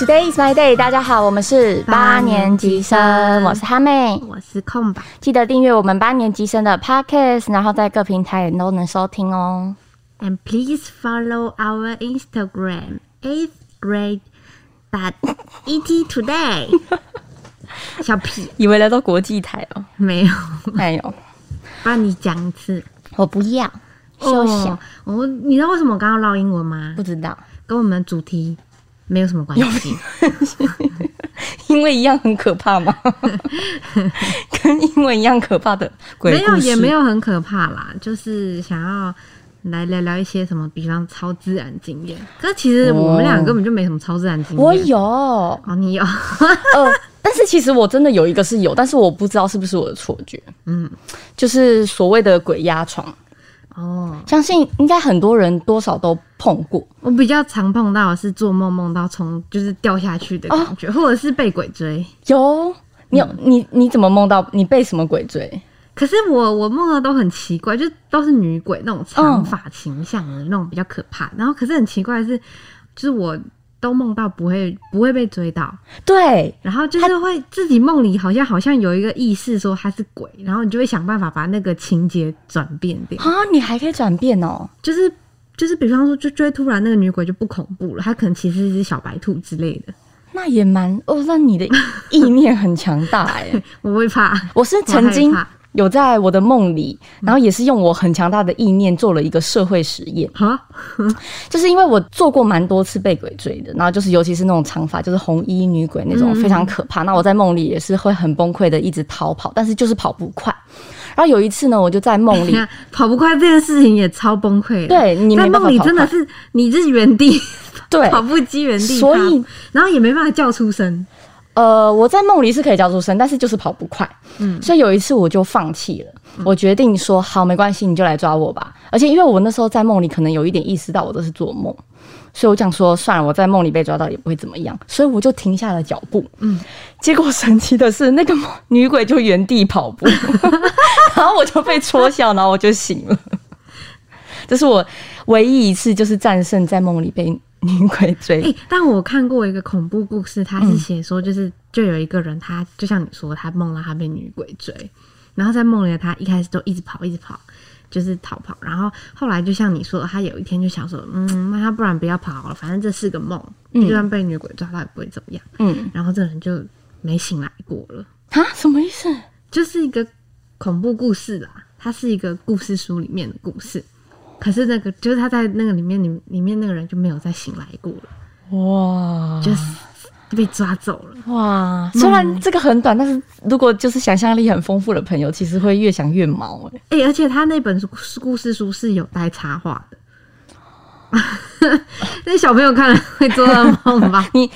Today is my day，大家好，我们是八年级生，我是哈妹，我是空白。记得订阅我们八年级生的 Podcast，然后在各平台都能收听哦。And please follow our Instagram eighth grade but et today。小屁，以为来到国际台哦，没有，没有，帮你讲一次。我不要，休想。我，你知道为什么我刚刚唠英文吗？不知道，跟我们的主题没有什么关系。因为一样很可怕嘛？跟英文一样可怕的鬼没有，也没有很可怕啦，就是想要来聊聊一些什么，比方超自然经验。可是其实我们俩根本就没什么超自然经验。我有，哦，你有。但是其实我真的有一个是有，但是我不知道是不是我的错觉。嗯，就是所谓的鬼压床。哦，相信应该很多人多少都碰过。我比较常碰到的是做梦梦到从就是掉下去的感觉，或者是被鬼追。有，你有你你怎么梦到你被什么鬼追？可是我我梦的都很奇怪，就都是女鬼那种长发形象的那种比较可怕。然后可是很奇怪的是，就是我。都梦到不会不会被追到，对，然后就是会自己梦里好像好像有一个意识说他是鬼，然后你就会想办法把那个情节转变掉。啊！你还可以转变哦，就是就是比方说就追突然那个女鬼就不恐怖了，她可能其实是一只小白兔之类的，那也蛮哦，那你的意 念很强大哎，我会怕，我是曾经。有在我的梦里，然后也是用我很强大的意念做了一个社会实验。哈，就是因为我做过蛮多次被鬼追的，然后就是尤其是那种长发，就是红衣女鬼那种非常可怕。那我在梦里也是会很崩溃的，一直逃跑，但是就是跑不快。然后有一次呢，我就在梦里 跑不快这件事情也超崩溃。对，你在梦里真的是你是原地对 跑步机原地，所以然后也没办法叫出声。呃，我在梦里是可以叫出声，但是就是跑不快。嗯，所以有一次我就放弃了，我决定说好，没关系，你就来抓我吧。而且因为我那时候在梦里可能有一点意识到我这是做梦，所以我讲说算了，我在梦里被抓到也不会怎么样，所以我就停下了脚步。嗯，结果神奇的是，那个女鬼就原地跑步，然后我就被戳笑，然后我就醒了。这是我唯一一次就是战胜在梦里被。女鬼追，哎，但我看过一个恐怖故事，他是写说，就是就有一个人，他就像你说，他梦到他被女鬼追，然后在梦里他一开始都一直跑，一直跑，就是逃跑，然后后来就像你说，他有一天就想说，嗯，那他不然不要跑了，反正这是个梦，就算被女鬼抓到也不会怎么样，嗯，然后这人就没醒来过了，啊，什么意思？就是一个恐怖故事啦，它是一个故事书里面的故事。可是那个就是他在那个里面里里面那个人就没有再醒来过了，哇，就是被抓走了，哇！虽然这个很短，但是如果就是想象力很丰富的朋友，其实会越想越毛哎哎！而且他那本故事书是有带插画的，那小朋友看了会做噩梦吧？你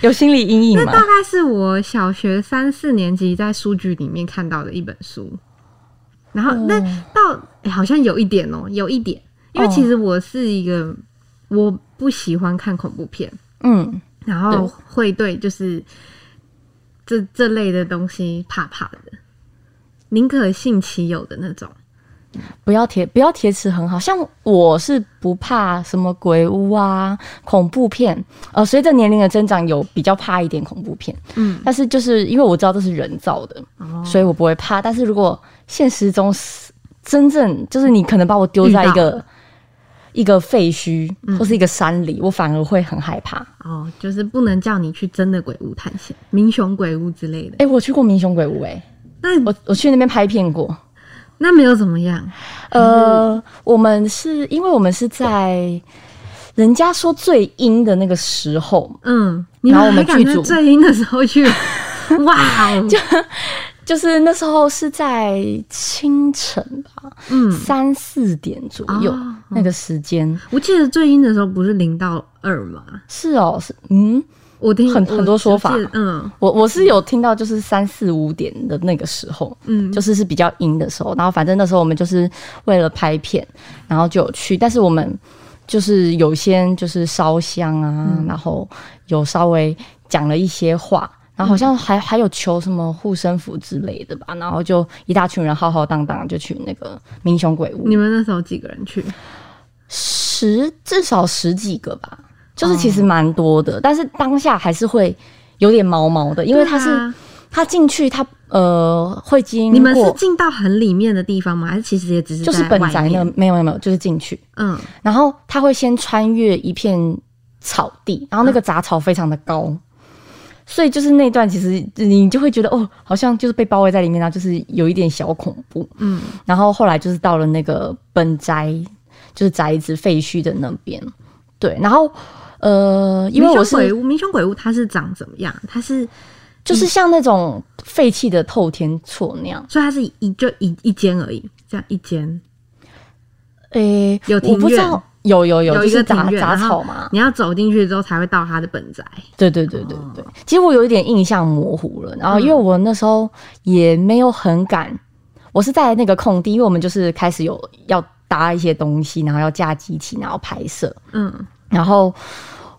有心理阴影吗？那大概是我小学三四年级在书局里面看到的一本书。然后那到好像有一点哦，有一点，因为其实我是一个我不喜欢看恐怖片，嗯，然后会对。就是这这类的东西怕怕的，宁可信其有的那种。不要贴，不要贴词，很好像我是不怕什么鬼屋啊、恐怖片。呃，随着年龄的增长，有比较怕一点恐怖片。嗯，但是就是因为我知道这是人造的，所以我不会怕。但是如果现实中真正就是你可能把我丢在一个一个废墟或是一个山里，我反而会很害怕。哦，就是不能叫你去真的鬼屋探险，民雄鬼屋之类的。哎，我去过民雄鬼屋，哎，那我我去那边拍片过。那没有怎么样，呃，我们是因为我们是在人家说最阴的那个时候，嗯，然后我们剧组。最阴的时候去，哇，就就是那时候是在清晨吧，嗯，三四点左右那个时间，我记得最阴的时候不是零到二吗？是哦，是嗯。我听很很多说法，嗯，我我是有听到，就是三四五点的那个时候，嗯，就是是比较阴的时候，然后反正那时候我们就是为了拍片，然后就有去，但是我们就是有先就是烧香啊，然后有稍微讲了一些话，然后好像还还有求什么护身符之类的吧，然后就一大群人浩浩荡荡就去那个明雄鬼屋。你们那时候几个人去？十至少十几个吧。就是其实蛮多的，但是当下还是会有点毛毛的，因为它是、它进去它呃会经你们是进到很里面的地方吗？还是其实也只是就是本宅那个面没有没有没有，就是进去，嗯，然后它会先穿越一片草地，然后那个杂草非常的高。所以就是那段，其实你就会觉得哦，好像就是被包围在里面，然后就是有一点小恐怖。嗯，然后后来就是到了那个本宅，就是宅子废墟的那边。对，然后呃，因为我是鬼屋，民雄鬼屋它是长怎么样？它是，就是像那种废弃的透天厝那样。所以它是一就一一间而已，这样一间诶、有庭我不知道院有有有，有一个杂杂草嘛。你要走进去之后才会到它的本宅。对对对对对，其实我有一点印象模糊了。然后因为我那时候也没有很赶，我是在那个空地，因为我们就是开始有要搭一些东西，然后要架机器，然后拍摄。嗯，然后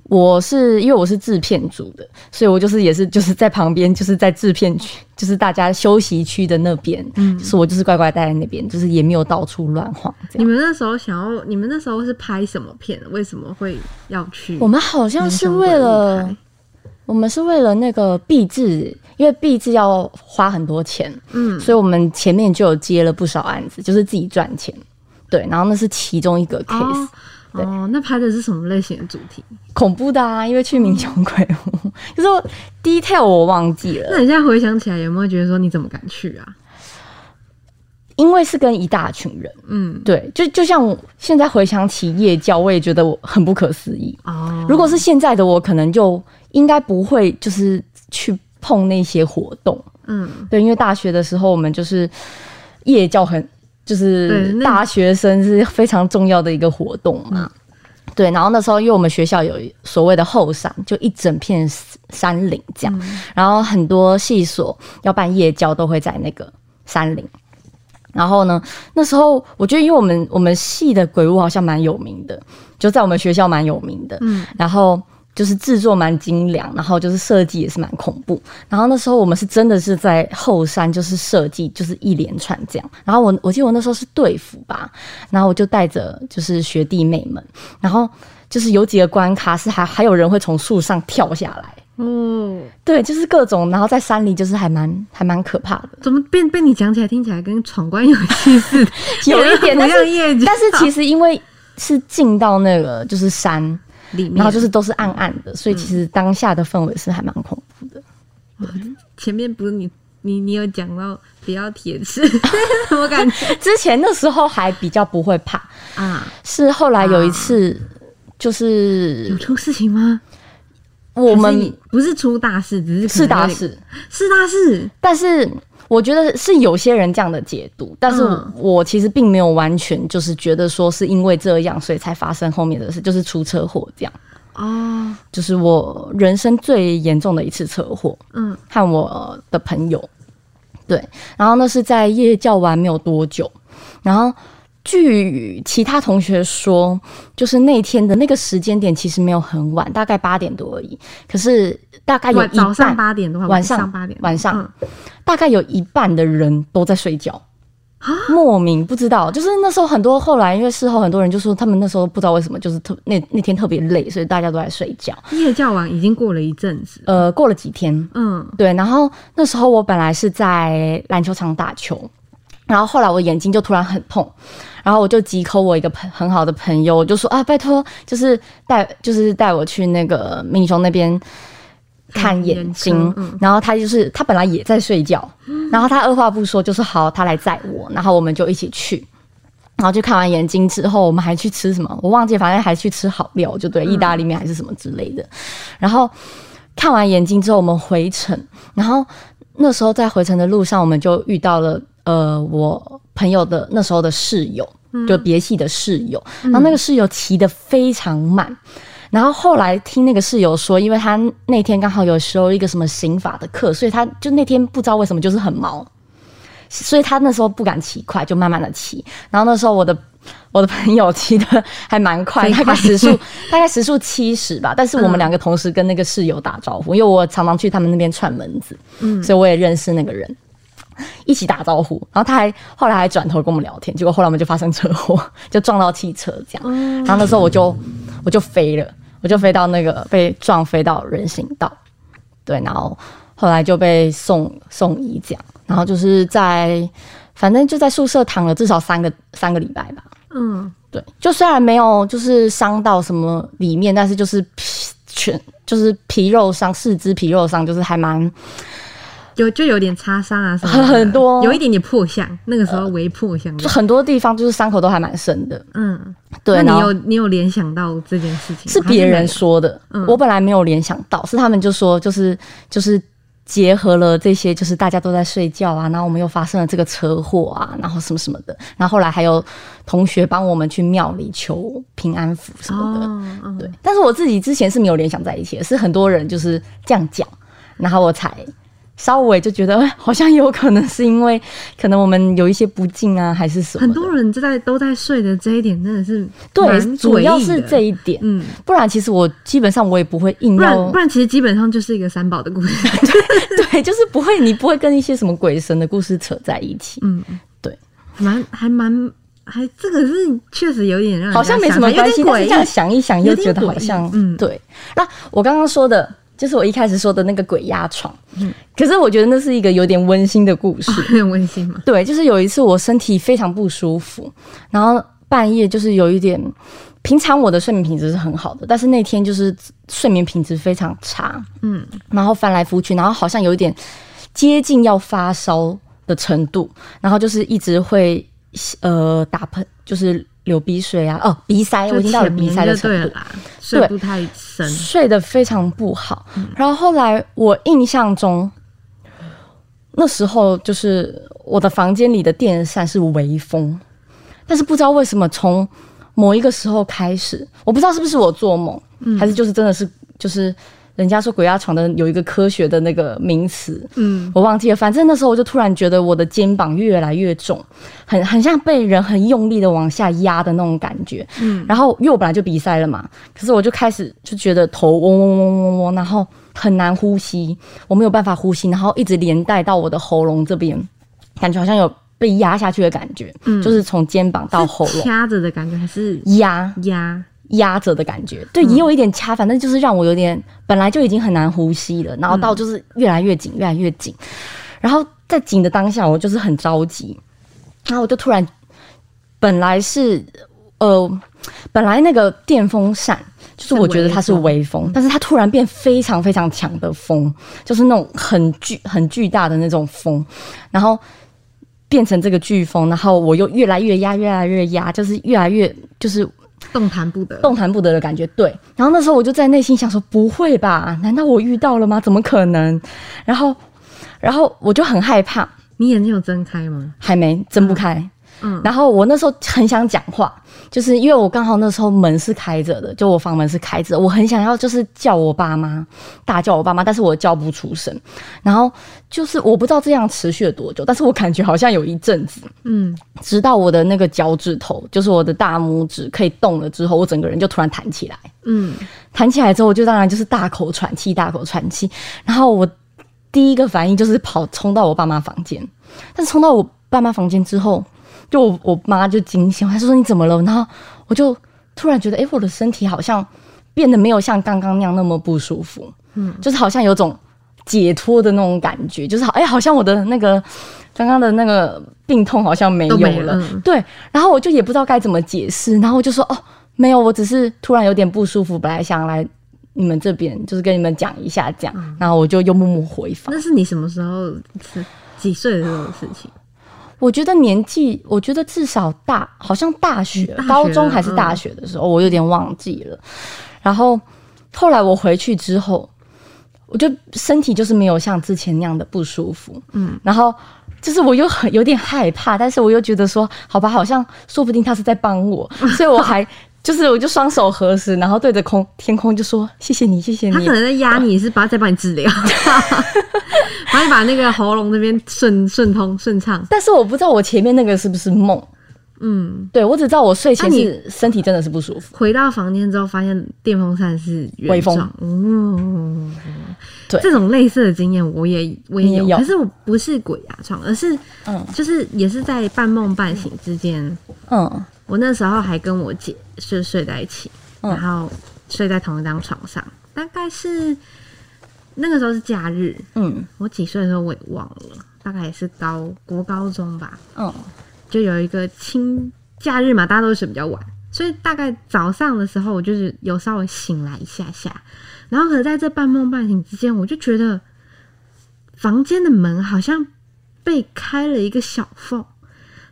我是因为我是制片组的，所以我就是也是就是在旁边，就是在制片区，就是大家休息区的那边，嗯，就是我就是乖乖待在那边，就是也没有到处乱晃。你们那时候想要，你们那时候是拍什么片？为什么会要去？我们好像是为了，我们是为了那个币制，因为币制要花很多钱，嗯，所以我们前面就有接了不少案子，就是自己赚钱。对，然后那是其中一个 case，、哦哦，那拍的是什么类型的主题？恐怖的啊，因为去民雄鬼屋，就是 detail 我忘记了，那你现在回想起来，有没有觉得说你怎么敢去啊？因为是跟一大群人，嗯，对，就就像我现在回想起夜教，我也觉得我很不可思议。哦，如果是现在的我，可能就应该不会就是去碰那些活动，嗯，对，因为大学的时候我们就是夜教很，就是大学生是非常重要的一个活动嘛。对，然后那时候因为我们学校有所谓的后山，就一整片山林这样，然后很多系所要办夜教都会在那个山林。然后呢，那时候我觉得，因为我们我们系的鬼屋好像蛮有名的，就在我们学校蛮有名的。嗯，然后就是制作蛮精良，然后就是设计也是蛮恐怖。然后那时候我们是真的是在后山，就是设计就是一连串这样。然后我我记得我那时候是队服吧，然后我就带着就是学弟妹们，然后就是有几个关卡是还还有人会从树上跳下来。嗯，对，就是各种，然后在山里就是还蛮还蛮可怕的，怎么变被你讲起来听起来跟闯关游戏似的？有一点，但是 业绩但是其实因为是进到那个就是山，里面，然后就是都是暗暗的，所以其实当下的氛围是还蛮恐怖的。前面不是你你你有讲到不要铁齿，我感觉？之前那时候还比较不会怕，啊，是后来有一次，就是有出事情吗？我们不是出大事，只是可是大事，是大事，但是我觉得是有些人这样的解读，但是嗯。我其实并没有完全就是觉得说是因为这样，所以才发生后面的事，就是出车祸这样，哦，就是我人生最严重的一次车祸。嗯。和我的朋友，对，然后那是在夜校完没有多久，然后据其他同学说，就是那天的那个时间点其实没有很晚，大概八点多而已，可是大概有早上半八点的话，晚上上八点，晚上嗯。大概有一半的人都在睡觉。莫名不知道，就是那时候很多后来因为事后很多人就说他们那时候不知道为什么就是特那那天特别累，所以大家都在睡觉。夜教完已经过了一阵子，呃，过了几天，嗯。对，然后那时候我本来是在篮球场打球，然后后来我眼睛就突然很痛，然后我就急 call 我一个朋很好的朋友，我就说啊，拜托，就是带就是带我去那个民雄那边。看眼眼睛然后他就是他本来也在睡觉，然后他二话不说就是好，他来载我，然后我们就一起去，然后就看完眼睛之后，我们还去吃什么，我忘记，反正还去吃好料，就对，意大利面还是什么之类的。然后看完眼睛之后，我们回程，然后那时候在回程的路上，我们就遇到了呃我朋友的那时候的室友，就别系的室友，然后那个室友骑的非常慢。然后后来听那个室友说，因为他那天刚好有修一个什么刑法的课，所以他就那天不知道为什么就是很毛，所以他那时候不敢骑快，就慢慢的骑。然后那时候我的我的朋友骑的还蛮快，大概时速 大概时速七十吧。但是我们两个同时跟那个室友打招呼，因为我常常去他们那边串门子，嗯所以我也认识那个人。一起打招呼，然后他还后来还转头跟我们聊天，结果后来我们就发生车祸，就撞到汽车这样。然后那时候我就我就飞了，我就飞到那个被撞飞到人行道，对，然后后来就被送送医这样，然后就是在反正就在宿舍躺了至少三个三个礼拜吧。嗯，对，就虽然没有就是伤到什么里面，但是就是皮全就是皮肉伤，四肢皮肉伤，就是还蛮有就有点擦伤啊什么的，很多有一点点破相，那个时候微破相的就。很多地方就是伤口都还蛮深的。嗯，对，那你有你有联想到这件事情吗？是别人说的，嗯我本来没有联想到，是他们就说就是就是。结合了这些，就是大家都在睡觉啊，然后我们又发生了这个车祸啊，然后什么什么的，然后后来还有同学帮我们去庙里求平安符什么的，对，但是我自己之前是没有联想在一起的，是很多人就是这样讲，然后我才稍微就觉得，哎，好像有可能是因为可能我们有一些不敬啊，还是什么。很多人就在都在睡的这一点真的是对，主要是这一点，嗯，不然其实我基本上我也不会硬不然不，然其实基本上就是一个三宝的故事。对，就是不会，你不会跟一些什么鬼神的故事扯在一起。嗯，对，蛮还蛮还这个是确实有点让人好像没什么关系，但是这样。想一想，又觉得好像，嗯对。那我刚刚说的，就是我一开始说的那个鬼压床，嗯，可是我觉得那是一个有点温馨的故事。很温馨嘛，对，就是有一次我身体非常不舒服，然后半夜就是有一点，平常我的睡眠品质是很好的，但是那天就是睡眠品质非常差，嗯，然后翻来覆去，然后好像有一点接近要发烧的程度，然后就是一直会呃打喷，就是流鼻水啊，哦鼻塞，我已经到了鼻塞的程度，睡不太深。睡得非常不好。然后后来我印象中，那时候就是我的房间里的电扇是微风，但是不知道为什么从某一个时候开始，我不知道是不是我做梦，还是就是真的是就是人家说鬼压床的有一个科学的那个名词，嗯，我忘记了，反正那时候我就突然觉得我的肩膀越来越重，很很像被人很用力的往下压的那种感觉。嗯，然后因为我本来就鼻塞了嘛，可是我就开始就觉得头嗡嗡嗡嗡嗡，然后很难呼吸，我没有办法呼吸，然后一直连带到我的喉咙这边，感觉好像有被压下去的感觉，嗯。就是从肩膀到喉咙。掐着的感觉还是压。压？压着的感觉，对，也有一点掐，反正就是让我有点本来就已经很难呼吸了，然后到就是越来越紧，越来越紧，然后在紧的当下，我就是很着急，然后我就突然，本来是呃，本来那个电风扇。就是我觉得它是微风，但是它突然变非常非常强的风，就是那种很巨很巨大的那种风，然后变成这个飓风，然后我又越来越压，越来越压，就是越来越就是动弹不得。动弹不得的感觉。对，然后那时候我就在内心想说，不会吧？难道我遇到了吗？怎么可能？然后，然后我就很害怕，你眼睛有睁开吗？还没睁不开。嗯，然后我那时候很想讲话，就是因为我刚好那时候门是开着的，就我房门是开着，我很想要就是叫我爸妈，大叫我爸妈，但是我叫不出声。然后就是我不知道这样持续了多久，但是我感觉好像有一阵子，嗯，直到我的那个脚趾头，就是我的大拇指可以动了之后，我整个人就突然弹起来。嗯，弹起来之后，我就当然就是大口喘气，大口喘气。然后我第一个反应就是跑冲到我爸妈房间，但是冲到我爸妈房间之后，就我我妈就惊醒，她就说你怎么了？然后我就突然觉得，哎、我的身体好像变得没有像刚刚那样那么不舒服，嗯，就是好像有种解脱的那种感觉，就是好，哎、好像我的那个刚刚的那个病痛好像没有了，对。然后我就也不知道该怎么解释，然后我就说，哦，没有，我只是突然有点不舒服，本来想来你们这边就是跟你们讲一下这样，嗯然后我就又默默回访。那是你什么时候是几岁的时候的事情？我觉得年纪，我觉得至少大，好像大学、大学高中还是大学的时候，我有点忘记了。然后后来我回去之后，我就身体就是没有像之前那样的不舒服，嗯，然后就是我又很有点害怕，但是我又觉得说，好吧，好像说不定他是在帮我，所以我还就是我就双手合十，然后对着空天空就说谢谢你，谢谢你。他可。能在压你，是把再帮你治疗，帮你把那个喉咙那边顺顺通顺畅。但是我不知道我前面那个是不是梦，嗯，对我只知道我睡前身体真的是不舒服。回到房间之后，发现电风扇是原微风。状嗯，对。这种类似的经验我也我也有，也有。可是我不是鬼压床，而是嗯。就是也是在半梦半醒之间，嗯我那时候还跟我姐是睡在一起，嗯。然后睡在同一张床上，大概是那个时候是假日，嗯。我几岁的时候我也忘了，大概也是高国高中吧，嗯。就有一个清假日嘛，大家都睡比较晚，所以大概早上的时候，我就是有稍微醒来一下下，然后可是在这半梦半醒之间，我就觉得房间的门好像被开了一个小缝，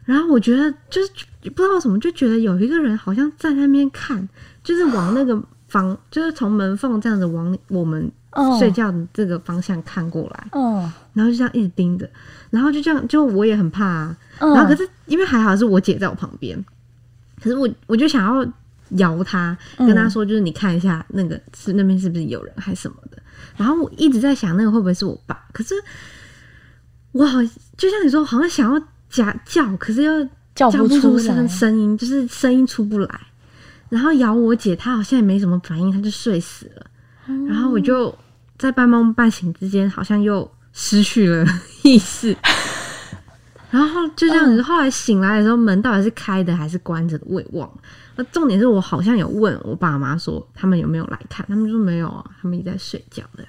然后我觉得就是不知道为什么，就觉得有一个人好像在那边看，就是往那个房，就是从门缝这样子往我们哦睡觉的这个方向看过来，嗯然后就这样一直盯着，然后就这样，就我也很怕啊。嗯，然后可是因为还好是我姐在我旁边，可是我我就想要摇她，跟她说，就是你看一下那个是那边是不是有人还是什么的。然后我一直在想那个会不会是我爸，可是我好就像你说，好像想要假叫，可是又叫叫不出声声音，就是声音出不来。然后咬我姐，她好像也没什么反应，她就睡死了。然后我就在半梦半醒之间，好像又失去了意识。然后就这样子，后来醒来的时候，门到底是开的还是关着的，我也忘了。那重点是我好像有问我爸妈说，他们有没有来看，他们说没有啊，他们也在睡觉的。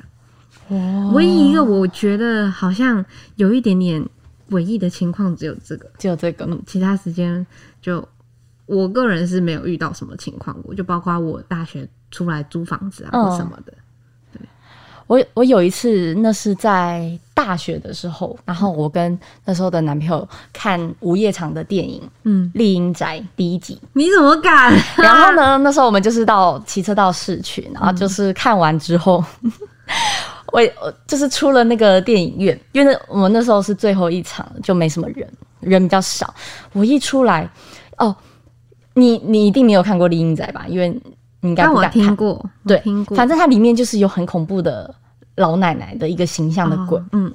哦唯一一个我觉得好像有一点点诡异的情况，只有这个。只有这个，嗯，其他时间就我个人是没有遇到什么情况过，就包括我大学出来租房子啊嗯或什么的。我我有一次，那是在大学的时候，然后我跟那时候的男朋友看午夜场的电影《嗯，丽英宅》第一集，你怎么敢？然后呢，那时候我们就是到骑车到市区，然后就是看完之后，我我就是出了那个电影院，因为那我们那时候是最后一场，就没什么人，人比较少。我一出来，哦，你你一定没有看过《丽英仔》吧？因为你应该我不敢看。听过，对，听过。反正它里面就是有很恐怖的老奶奶的一个形象的鬼。哦嗯，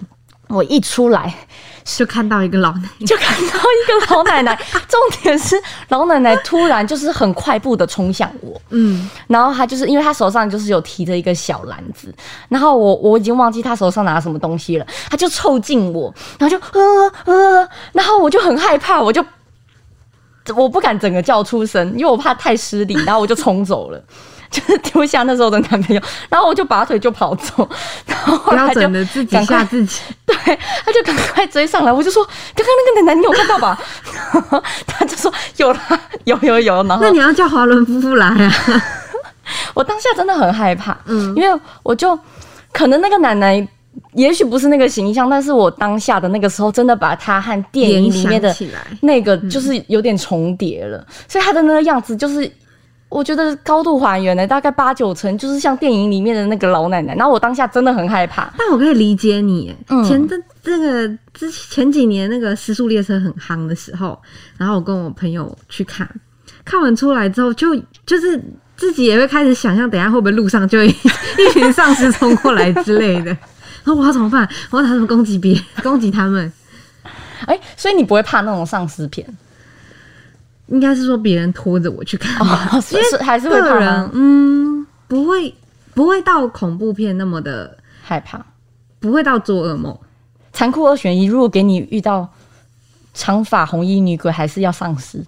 我一出来 就看到一个老奶奶，就看到一个老奶奶，重点是老奶奶突然就是很快步的冲向我，嗯，然后她就是因为她手上就是有提着一个小篮子，然后我我已经忘记她手上拿什么东西了，她就凑近我，然后就呃呃，然后我就很害怕，我就我不敢整个叫出声，因为我怕太失礼，然后我就冲走了。就是丢下那时候的男朋友，然后我就拔腿就跑走，然后他就赶快吓自己。对，他就赶快追上来，我就说刚刚那个奶奶你有看到吧？然 后他就说有啦，有有有，然后那你要叫华伦夫妇来啊？我当下真的很害怕，嗯因为我就可能那个奶奶。也许不是那个形象，但是我当下的那个时候，真的把她和电影里面的那个就是有点重叠了，所以她的那个样子就是，我觉得高度还原的，大概八九成就是像电影里面的那个老奶奶。然后我当下真的很害怕，但我可以理解你前这这个之前几年那个时速列车很夯的时候，然后我跟我朋友去看，看完出来之后就就是自己也会开始想象，等下会不会路上就会 一群丧尸冲过来之类的。然后我要怎么办？我要拿什么攻击别人？攻击他们？哎、所以你不会怕那种丧尸片应该是说别人拖着我去看吧。哦？是是还是会怕？嗯，不会不会到恐怖片那么的，害怕。不会到做噩梦。残酷二选一，如果给你遇到长发红衣女鬼，还是要丧尸？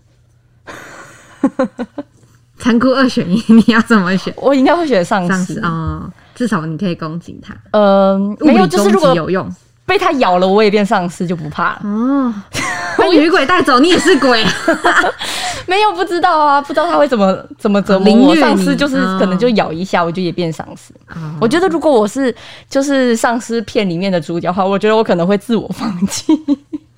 残酷二选一，你要怎么选？我应该会选丧丧尸尸。哦，至少你可以攻击他，呃，没有，就是如果有用被他咬了，我也变丧尸就不怕了。哦。被女鬼带走，你也是鬼。没有，不知道啊，不知道他会怎么怎么折磨我。丧尸就是哦可能就咬一下，我就也变丧尸。哦我觉得如果我是就是丧尸片里面的主角的话，我觉得我可能会自我放弃。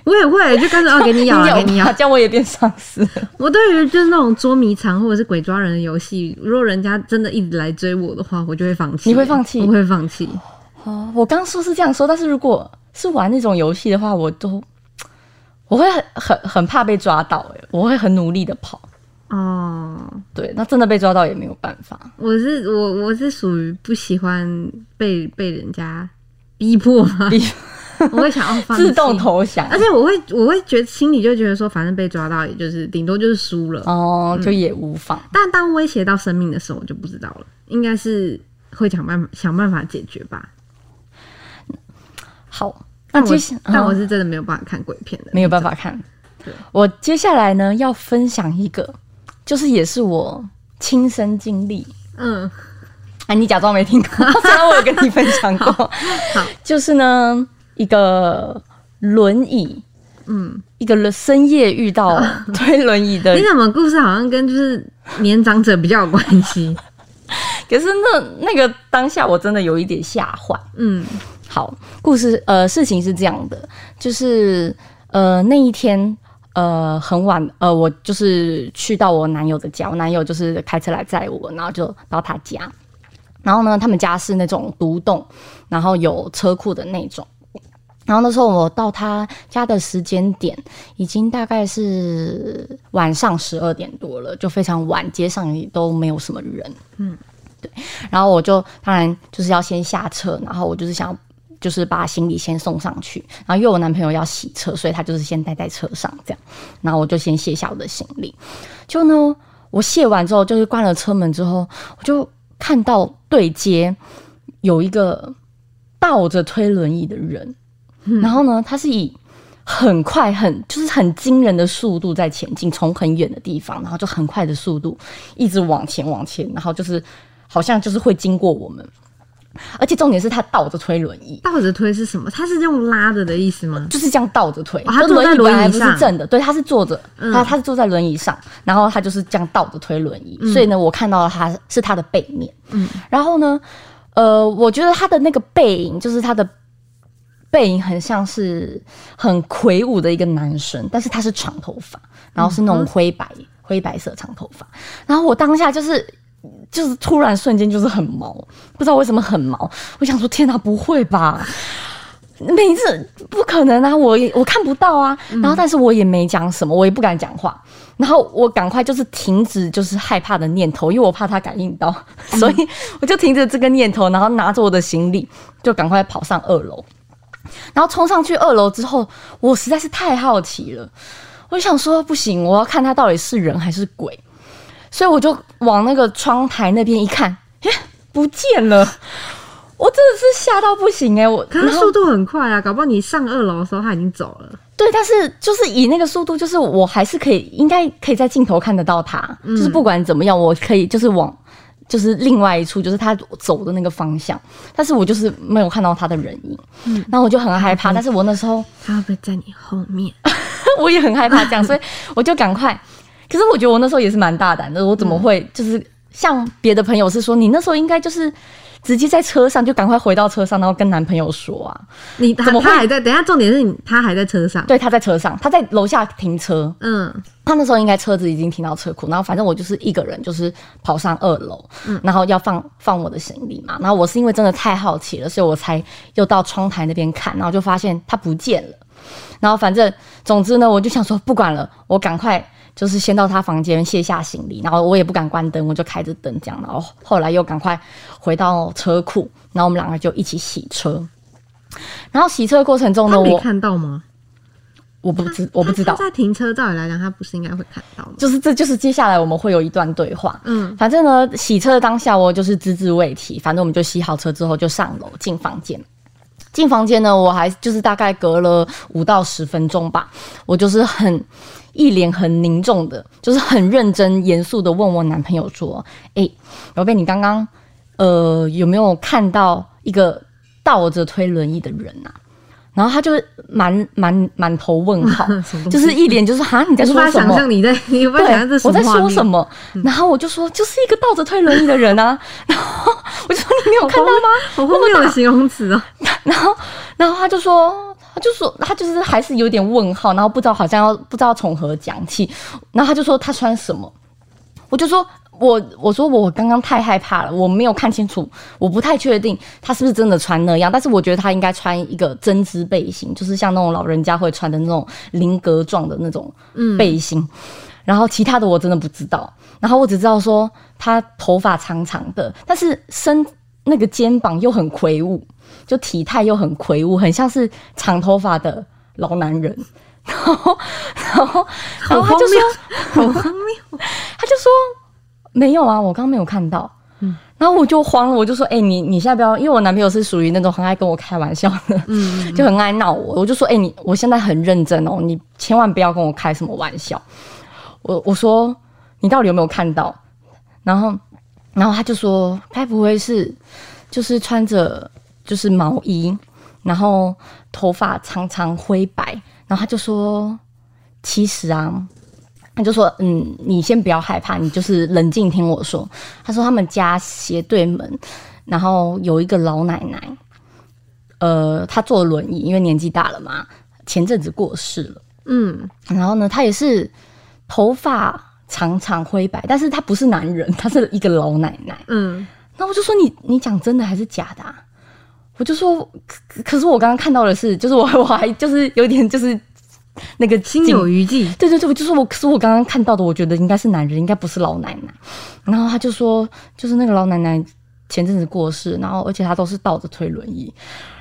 我也会，就干脆哦，给你咬 了，给你咬。吧这样我也变丧尸。我对于就是那种捉迷藏或者是鬼抓人的游戏，如果人家真的一直来追我的话，我就会放弃。你会放弃我会放弃。哦，我刚说是这样说，但是如果是玩那种游戏的话，我都我会很很很怕被抓到、欸，我会很努力的跑。哦，对，那真的被抓到也没有办法。我是我我是属于不喜欢被被人家逼迫嘛，逼 我会想要放弃自动投降而且我会我会觉得心里就觉得说，反正被抓到也就是顶多就是输了。哦，就也无妨。但当威胁到生命的时候，我就不知道了，应该是会想办法想办法解决吧。好，那但我接下嗯但我是真的没有办法看鬼片的，没有办法看对。我接下来呢要分享一个，就是也是我亲身经历。嗯，啊，你假装没听过，虽然我有跟你分享过。好，就是呢，一个轮椅，嗯，一个人深夜遇到 推轮椅的你，怎么故事好像跟就是年长者比较有关系？可是那那个当下我真的有一点吓坏。嗯好，故事呃事情是这样的，就是呃那一天呃很晚呃我就是去到我男友的家，我男友就是开车来载我，然后就到他家，然后呢他们家是那种独栋，然后有车库的那种。然后那时候我到他家的时间点已经大概是晚上十二点多了，就非常晚，街上也都没有什么人。嗯，对然后我就当然就是要先下车，然后我就是想就是把行李先送上去，然后因为我男朋友要洗车，所以他就是先待在车上这样，然后我就先卸下我的行李。就呢，我卸完之后，就是关了车门之后，我就看到对接有一个倒着推轮椅的人，然后呢，他是以很快、很就是很惊人的速度在前进，从很远的地方，然后就很快的速度一直往前往前，然后就是好像就是会经过我们，而且重点是他倒着推轮椅。倒着推是什么？他是用拉着的意思吗？就是这样倒着推，哦他就坐在轮椅轮椅本来不是正的，对，他是坐着，嗯他他是坐在轮椅上，然后他就是这样倒着推轮椅，所以呢，我看到了他是他的背面，嗯然后呢，呃，我觉得他的那个背影，就是他的背影很像是很魁梧的一个男生，但是他是长头发，然后是那种灰白、灰白色长头发，然后我当下就是。就是突然瞬间就是很毛，不知道为什么很毛。我想说，天哪，不会吧？每一次不可能啊，我也我看不到啊。然后，但是我也没讲什么，我也不敢讲话。然后我赶快就是停止就是害怕的念头，因为我怕他感应到，所以我就停止这个念头，然后拿着我的行李就赶快跑上二楼。然后冲上去二楼之后，我实在是太好奇了，我想说不行，我要看他到底是人还是鬼。所以我就往那个窗台那边一看，耶，不见了！我真的是吓到不行哎、我然后可是速度很快啊，搞不好你上二楼的时候他已经走了。对，但是就是以那个速度，就是我还是可以，应该可以在镜头看得到他。就是不管怎么样，我可以就是往就是另外一处，就是他走的那个方向，但是我就是没有看到他的人影。嗯，然后我就很害怕，但是我那时候他会不会在你后面？我也很害怕这样，所以我就赶快。可是我觉得我那时候也是蛮大胆的，我怎么会就是像别的朋友是说，你那时候应该就是直接在车上就赶快回到车上，然后跟男朋友说啊。你他怎么会他还在？等一下，重点是你他还在车上。对，他在车上，他在楼下停车，嗯，他那时候应该车子已经停到车库，然后反正我就是一个人，就是跑上二楼，然后要放放我的行李嘛。然后我是因为真的太好奇了，所以我才又到窗台那边看，然后就发现他不见了。然后反正总之呢，我就想说不管了，我赶快就是先到他房间卸下行李，然后我也不敢关灯，我就开着灯这样。然后后来又赶快回到车库，然后我们两个就一起洗车。然后洗车过程中呢，我看到吗？我不知我不知道，在停车，照理来讲，他不是应该会看到吗？就是这就是接下来我们会有一段对话。嗯，反正呢，洗车的当下我就是只字未提，反正我们就洗好车之后就上楼进房间。进房间呢，我还就是大概隔了五到十分钟吧，我就是很一脸很凝重的，就是很认真严肃的问我男朋友说：“哎、宝贝，你刚刚呃有没有看到一个倒着推轮椅的人啊？”然后他就满满满头问号 就是一脸就是哈你在说什么？想象你在，你无法对想象这，是我在说什？么？然后我就说，就是一个倒着推轮椅的人啊。然后我就说，你没有看到吗？好荒谬的形容词啊！然后，然后他就说，他就说，他就是还是有点问号，然后不知道好像要不知道从何讲起。然后他就说他穿什么，我就说我我说我刚刚太害怕了，我没有看清楚，我不太确定他是不是真的穿那样，但是我觉得他应该穿一个针织背心，就是像那种老人家会穿的那种菱格状的那种背心。然后其他的我真的不知道，然后我只知道说他头发长长的，但是身那个肩膀又很魁梧，就体态又很魁梧，很像是长头发的老男人。然后，然后，然后他就说，好荒谬！他就说没有啊，我刚刚没有看到。然后我就慌了，我就说：“哎、你你现在不要，因为我男朋友是属于那种很爱跟我开玩笑的，嗯，就很爱闹我。我就说：“哎、你我现在很认真哦，你千万不要跟我开什么玩笑。我”我说：“你到底有没有看到？”然后然后他就说，该不会是就是穿着就是毛衣，然后头发长长灰白，然后他就说，其实啊。他就说：“嗯，你先不要害怕，你就是冷静听我说。”他说他们家斜对门，然后有一个老奶奶，呃，她坐轮椅，因为年纪大了嘛，前阵子过世了。嗯，然后呢，她也是头发长长灰白，但是他不是男人，他是一个老奶奶。嗯，那我就说你你讲真的还是假的？我就说，可是我刚刚看到的是，就是我我还就是有点就是。那个心有余悸，对对对，我就是我，可是我刚刚看到的，我觉得应该是男人，应该不是老奶奶。然后他就说，就是那个老奶奶前阵子过世，然后而且她都是倒着推轮椅。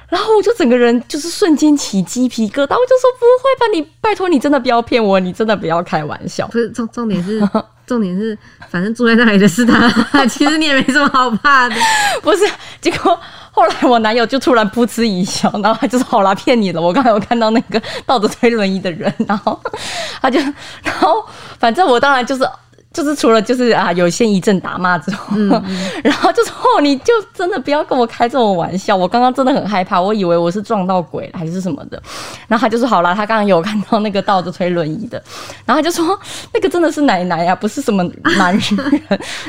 然后我就整个人就是瞬间起鸡皮疙瘩，我就说不会吧，你拜托你真的不要骗我，你真的不要开玩笑。不是重重点是重点是，反正住在那里的是他，其实你也没什么好怕的。不是，结果。后来我男友就突然噗嗤一笑，然后他就说：“好啦，骗你了。”我刚才有看到那个倒着推轮椅的人，然后他就，然后反正我当然就是。就是除了就是啊，有先一阵打骂之后，然后就说哦，你就真的不要跟我开这种玩笑，我刚刚真的很害怕，我以为我是撞到鬼了还是什么的。然后他就说好啦，他刚刚有看到那个倒着推轮椅的，然后他就说那个真的是奶奶呀，不是什么男人。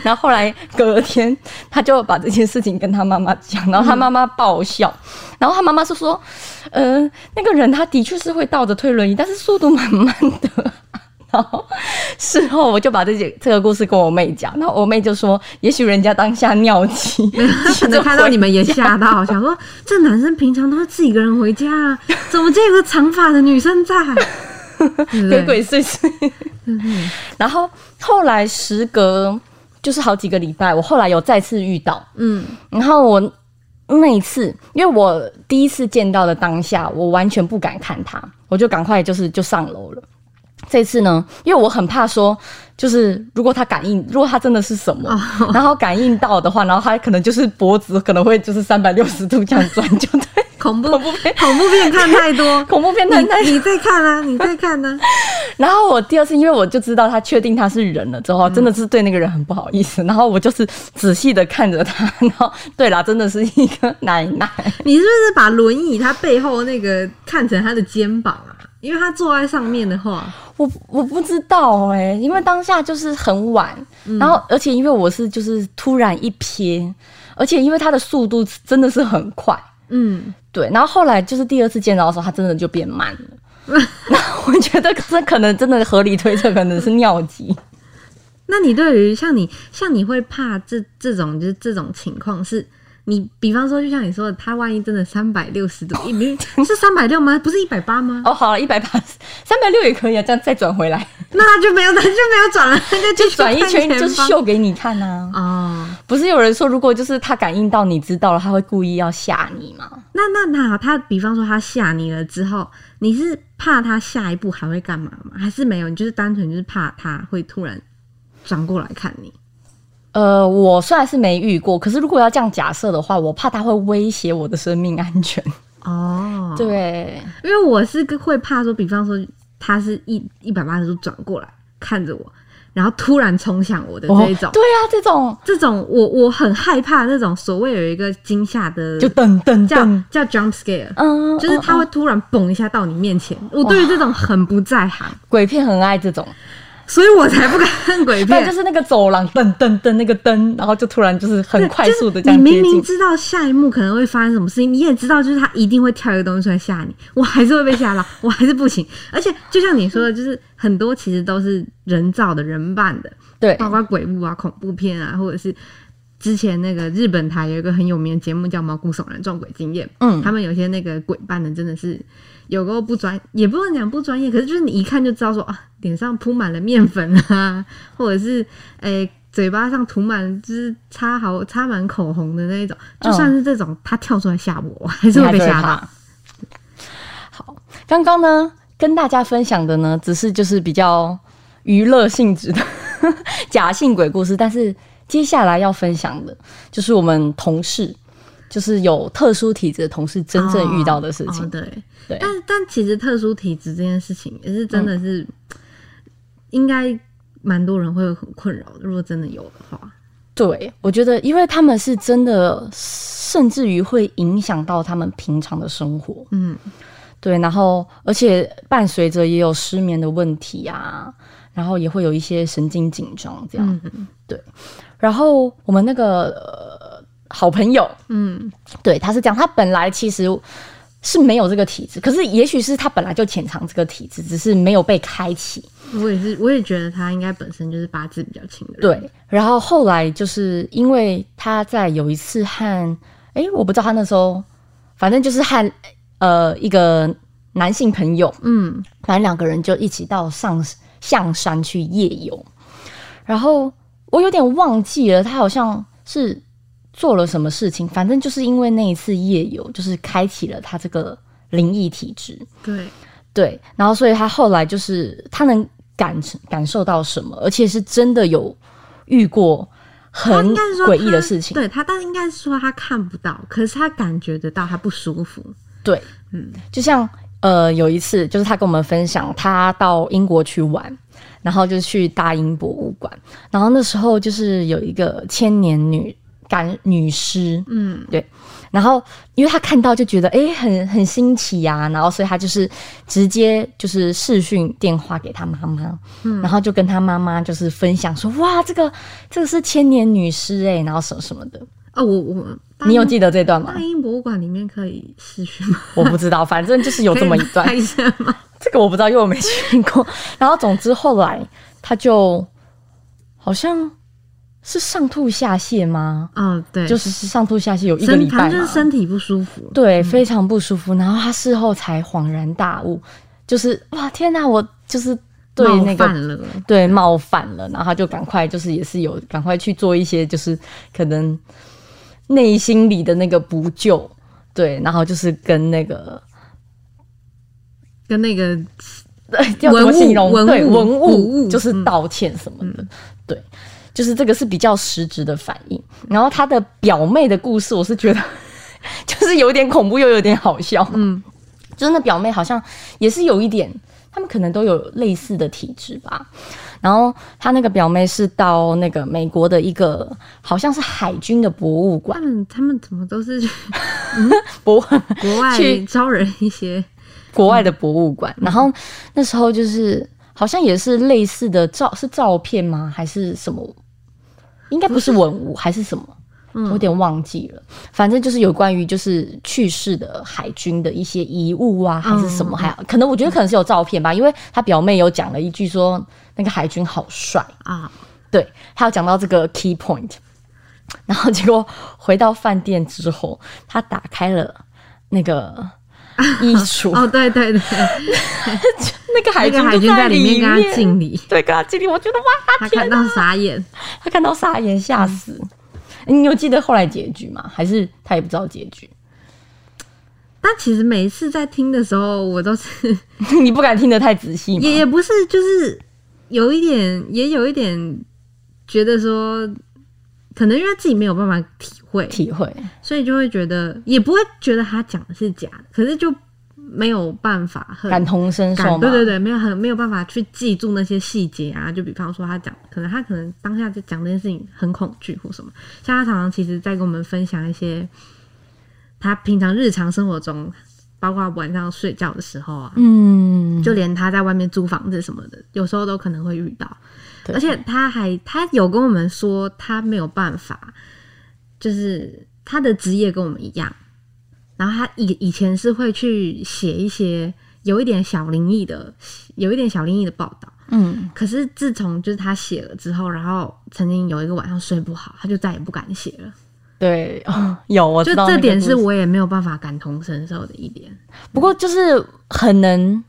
然后后来隔天他就把这件事情跟他妈妈讲，然后他妈妈爆笑，然后他妈妈是说，嗯，那个人他的确是会倒着推轮椅，但是速度蛮慢的。然后事后我就把这些这个故事跟我妹讲，然后我妹就说：“也许人家当下尿急，可能看到你们也吓到，想说这男生平常都是自己一个人回家，啊，怎么这个长发的女生在？鬼鬼祟祟？”然后后来时隔就是好几个礼拜，我后来有再次遇到，嗯，然后我那一次，因为我第一次见到的当下，我完全不敢看他，我就赶快就是就上楼了。这次呢，因为我很怕说，就是如果他感应，如果他真的是什么，然后感应到的话，然后他可能就是脖子可能会就是三百六十度这样转，就对。恐怖恐怖片，恐怖片看太多，恐怖片看太多，你在看啊，你在看呢。然后我第二次，因为我就知道他确定他是人了之后，真的是对那个人很不好意思。然后我就是仔细的看着他，然后对啦，真的是一个奶奶。你是不是把轮椅他背后那个看成他的肩膀啊？因为他坐在上面的话，我我不知道哎，因为当下就是很晚，然后而且因为我是就是突然一瞥，而且因为他的速度真的是很快，嗯，对，然后后来就是第二次见到的时候，他真的就变慢了，那我觉得这可能真的合理推测可能是尿急。那你对于像你像你会怕这这种就是这种情况是？你比方说，就像你说的，他万一真的三百六十度，是三百六吗？不是一百八吗？哦，好了，一百八，三百六也可以啊，这样再转回来，那就没有，那就没有转了，那就转一圈，就是秀给你看呐。哦，不是有人说，如果就是他感应到你知道了，他会故意要吓你吗？那那那他，比方说他吓你了之后，你是怕他下一步还会干嘛吗？还是没有？你就是单纯就是怕他会突然转过来看你？呃，我虽然是没遇过，可是如果要这样假设的话，我怕他会威胁我的生命安全。哦，对，因为我是个会怕说，比方说他是一一百八十度转过来看着我，然后突然冲向我的这种。对啊，这种这种我我很害怕那种所谓有一个惊吓的，就噔噔叫叫 jump scare，嗯，就是他会突然嘣一下到你面前。我对于这种很不在行，鬼片很爱这种。所以我才不敢看鬼片，就是那个走廊噔噔噔那个灯，然后就突然就是很快速的这样你明明知道下一幕可能会发生什么事情，你也知道就是他一定会跳一个东西出来吓你，我还是会被吓到，我还是不行。而且就像你说的，就是很多其实都是人造的人扮的，对，包括鬼屋啊、恐怖片啊，或者是之前那个日本台有一个很有名的节目叫《毛骨悚然撞鬼经验》，嗯，他们有些那个鬼扮的真的是。有个不专，也不能讲不专业，可是就是你一看就知道说啊，脸上铺满了面粉啊，或者是诶嘴巴上涂满就是擦好擦满口红的那一种，就算是这种，他跳出来吓我，我还是会被吓到。好，刚刚呢跟大家分享的呢，只是就是比较娱乐性质的 假性鬼故事，但是接下来要分享的就是我们同事。就是有特殊体质的同事真正遇到的事情，对对。但但其实特殊体质这件事情也是真的是，应该蛮多人会很困扰的。如果真的有的话，对，我觉得，因为他们是真的，甚至于会影响到他们平常的生活。嗯，对，然后而且伴随着也有失眠的问题啊，然后也会有一些神经紧张这样。嗯对，然后我们那个、呃、好朋友，嗯，对，他是这样，他本来其实是没有这个体质，可是也许是他本来就潜藏这个体质，只是没有被开启。我也是，我也觉得他应该本身就是八字比较轻的人。对，然后后来就是因为他在有一次和，哎，我不知道他那时候，反正就是和呃一个男性朋友，嗯，反正两个人就一起到上象山去夜游，然后我有点忘记了，他好像是做了什么事情，反正就是因为那一次夜游，就是开启了他这个灵异体质，对，对，然后所以他后来就是他能感感受到什么，而且是真的有遇过很诡异的事情，对他，但应该是说他看不到，可是他感觉得到他不舒服。对，嗯，就像呃有一次，就是他跟我们分享，他到英国去玩，然后就去大英博物馆，然后那时候就是有一个千年女感女尸，嗯，对。然后因为他看到就觉得哎很很新奇呀、然后所以他就是直接就是视讯电话给他妈妈，嗯。然后就跟他妈妈就是分享说哇这个这个是千年女尸诶，然后什么什么的，哦，我我你有记得这段吗？大？英博物馆里面可以视讯吗？我不知道，反正就是有这么一段？这个我不知道，因为我没去过。然后总之后来他就好像是上吐下泻吗？嗯，对，就是上吐下泻有一个礼拜反正就是身体不舒服。对，非常不舒服。然后他事后才恍然大悟，就是哇天哪，我就是对那个，对冒犯了，然后他就赶快就是也是有赶快去做一些就是可能内心里的那个补救，对，然后就是跟那个跟那个对 要怎么文物对文古物物就是道歉什么的，对，就是这个是比较实质的反应。然后他的表妹的故事，我是觉得 就是有点恐怖又有点好笑，嗯，就是那表妹好像也是有一点，他们可能都有类似的体质吧。然后他那个表妹是到那个美国的一个好像是海军的博物馆他，们他们怎么都是去博国外去招人一些国外的博物馆。然后那时候就是好像也是类似的照是照片吗？还是什么？应该不是文物，还是什么？我有点忘记了。反正就是有关于就是去世的海军的一些遗物啊，还是什么？还可能我觉得可能是有照片吧，因为他表妹有讲了一句说那个海军好帅。啊，对他有讲到这个 key point，然后结果回到饭店之后，他打开了那个衣橱，哦，对对对，那个海军海军在里面跟他敬礼，对，跟他敬礼。我觉得哇，他看到傻眼。他看到傻眼，吓死。你有记得后来结局吗？还是他也不知道结局？但其实每一次在听的时候，我都是 你不敢听得太仔细？也也不是，就是有一点，也有一点觉得说，可能因为自己没有办法体会，体会，所以就会觉得，也不会觉得他讲的是假的，可是就没有办法很感同身受对对对，没有很没有办法去记住那些细节啊。就比方说他讲，可能他可能当下就讲这件事情很恐惧或什么，像他常常其实在跟我们分享一些他平常日常生活中，包括晚上睡觉的时候啊，嗯，就连他在外面租房子什么的，有时候都可能会遇到。对而且他还他有跟我们说，他没有办法，就是他的职业跟我们一样。然后他以以前是会去写一些有一点小灵异的，有一点小灵异的报道。嗯，可是自从就是他写了之后，然后曾经有一个晚上睡不好，他就再也不敢写了。对，哦有我就知道那个这点是我也没有办法感同身受的一点。不过就是很能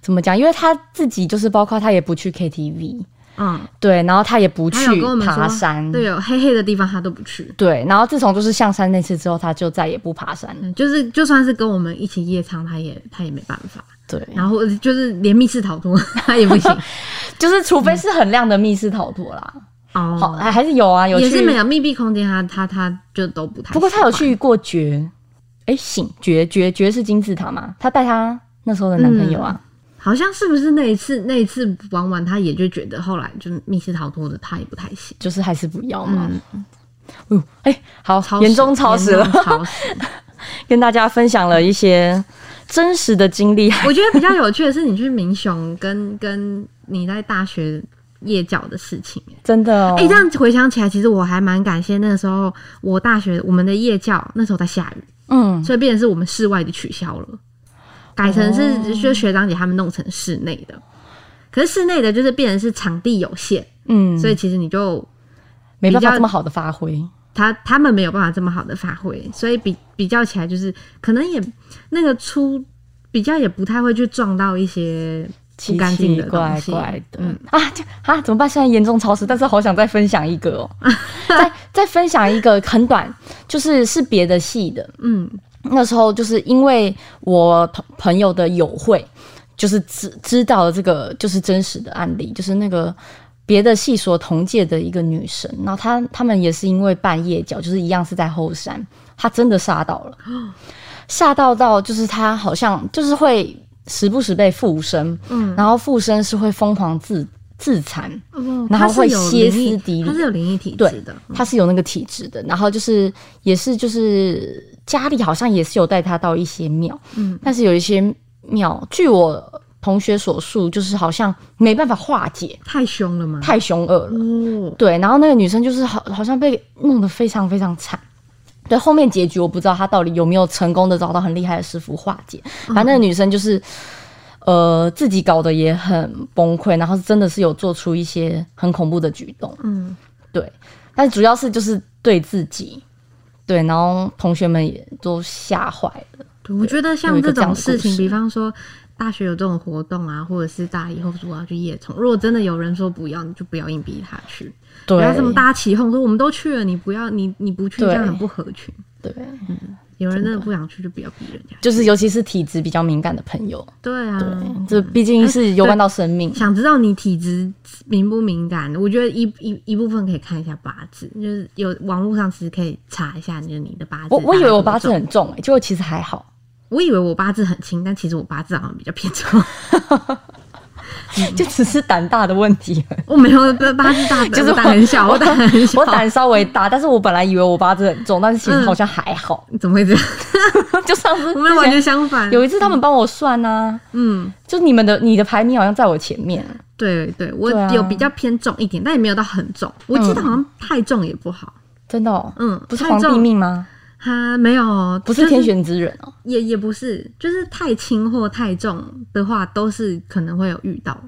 怎么讲，因为他自己就是包括他也不去 KTV，嗯，对，然后他也不去爬山，对，有黑黑的地方他都不去。对，然后自从就是象山那次之后，他就再也不爬山了。嗯，就是就算是跟我们一起夜唱，他也他也没办法。对，然后就是连密室逃脱 他也不行。就是除非是很亮的密室逃脱啦，哦，好还还是有啊，有也是没有密闭空间，他他他就都不太。不过他有，去过绝，哎，醒绝绝绝是金字塔嘛？他带他那时候的男朋友啊，好像是不是那一次那一次玩完，他也就觉得后来就密室逃脱的他也不太行，就是还是不要嘛。嗯，哎、好，超时严重超时了超时。跟大家分享了一些真实的经历。我觉得比较有趣的是，你去民雄跟跟你在大学夜教的事情。真的哦，哎、这样回想起来，其实我还蛮感谢那个时候我大学我们的夜教那时候在下雨，嗯，所以变成是我们室外的取消了，改成是就学长姐他们弄成室内的。可是室内的就是变成是场地有限，嗯，所以其实你就没办法这么好的发挥。他他们没有办法这么好的发挥，所以比比较起来，就是可能也那个出比较也不太会去撞到一些奇不干净奇的。怪怪的，嗯啊，就啊，怎么办？现在严重超时，但是好想再分享一个哦，再再分享一个很短，就是是别的系的。嗯那时候就是因为我朋朋友的友会，就是知知道了这个就是真实的案例，就是那个别的系所同届的一个女生，然后她他们也是因为半夜脚，就是一样是在后山，她真的吓到了，吓到到就是她好像就是会时不时被附身，嗯，然后附身是会疯狂自自残，哦然后会歇斯底里他是有灵异体质的。他是有那个体质的，然后就是也是就是家里好像也是有带他到一些庙，嗯但是有一些庙，据我同学所述，就是好像没办法化解，太凶了吗？太凶恶了。哦，对，然后那个女生就是好好像被弄得非常非常惨。对，后面结局我不知道她到底有没有成功的找到很厉害的师傅化解。反正那个女生就是，呃，自己搞得也很崩溃，然后真的是有做出一些很恐怖的举动。嗯，对，但主要是就是对自己，对，然后同学们也都吓坏了。对我觉得像这种事情，事比方说大学有这种活动啊，或者是大家以后如果要去夜冲，如果真的有人说不要，你就不要硬逼他去，不对，要这么大家起哄说我们都去了，你不要，你你不去，这样很不合群。对，有人真的不想去，就不要逼人家。就是尤其是体质比较敏感的朋友，对啊，对，这毕竟是有关到生命。想知道你体质敏不敏感，我觉得一一一部分可以看一下八字，就是有网络上其实可以查一下，就是你的八字。我我以为我八字很重、欸，结果其实还好，我以为我八字很轻，但其实我八字好像比较偏重。就只是胆大的问题。我没有八字大，就是我胆很小，我胆很小，我胆稍微大，但是我本来以为我八字很重，但是其实好像还好。怎么会这样？就上次 我们完全相反。有一次他们帮我算呢、嗯，就你们的你的排名好像在我前面，对对，我有比较偏重一点，但也没有到很重。我记得好像太重也不好。真的、哦，嗯，不是皇帝命吗？他没有，不是天，选之人哦。也也不是，就是太轻或太重的话，都是可能会有遇到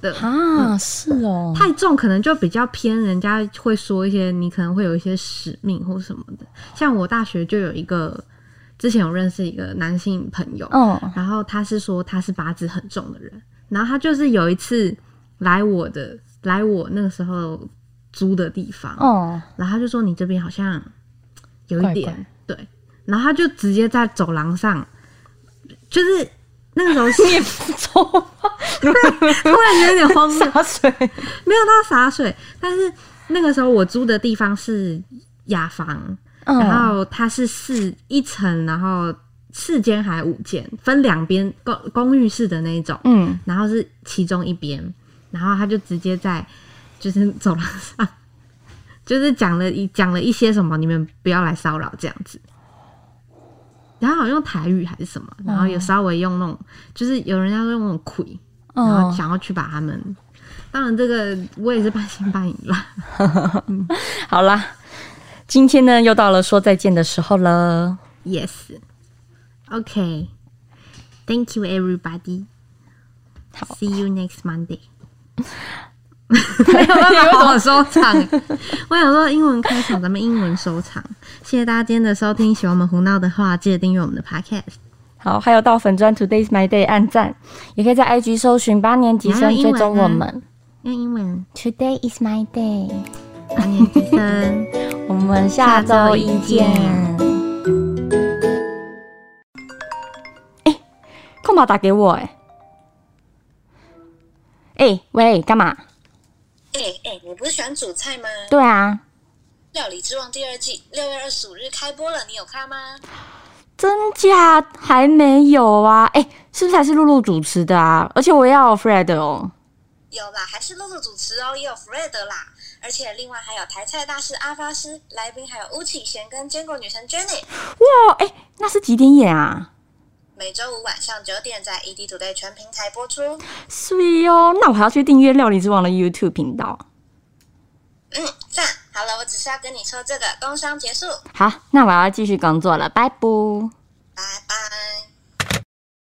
的。啊，是哦，太重可能就比较偏，人家会说一些你可能会有一些使命或什么的。像我大学就有一个，之前有认识一个男性朋友，嗯然后他是说他是八字很重的人，然后他就是有一次来我的来我那个时候租的地方，哦，然后他就说你这边好像有一点对，然后他就直接在走廊上，就是那个时候是？突然觉得有点慌，洒水，没有到洒水，但是那个时候我租的地方是雅房，嗯然后它是四一层，然后四间还五间，分两边公公寓式的那一种，嗯，然后是其中一边，然后他就直接在就是走廊上，就是讲了一讲了一些什么，你们不要来骚扰这样子。然后好像用台语还是什么，然后有稍微用那种，就是有人要用那种魁，然后哦，想要去把他们。当然，这个我也是半信半疑啦。好啦，今天呢又到了说再见的时候了。Yes. Okay. Thank you, everybody. See you next Monday. 没有办法收场。我想说英文开场，咱们英文收场。谢谢大家今天的收听，喜欢我们胡闹的话，记得订阅我们的 Podcast。好，还有到粉专 Today's My Day 按赞，也可以在 IG 搜寻八年级生追踪我们。用英文，Today is my day，八年级生。我们下周一见。哎、干嘛打给我、哎，哎、喂，干嘛？哎、哎、你不是喜欢煮菜吗？《对啊，料理之王》第二季六月二十五日开播了，你有看吗？真假还没有啊？哎、是不是还是露露主持的啊？而且我也要有 Fred 哦。有啦，还是露露主持哦，也有 Fred 啦，而且另外还有台菜大师阿发师，来宾还有巫启贤跟坚果女神 Jenny。哇，哎、那是几点演啊？每周五晚上九点在 ED Today 全平台播出。是哦，那我还要去订阅料理之王的 YouTube 频道。嗯，赞。好了，我只是要跟你说这个，工商结束。好，那我要继续工作了，拜拜。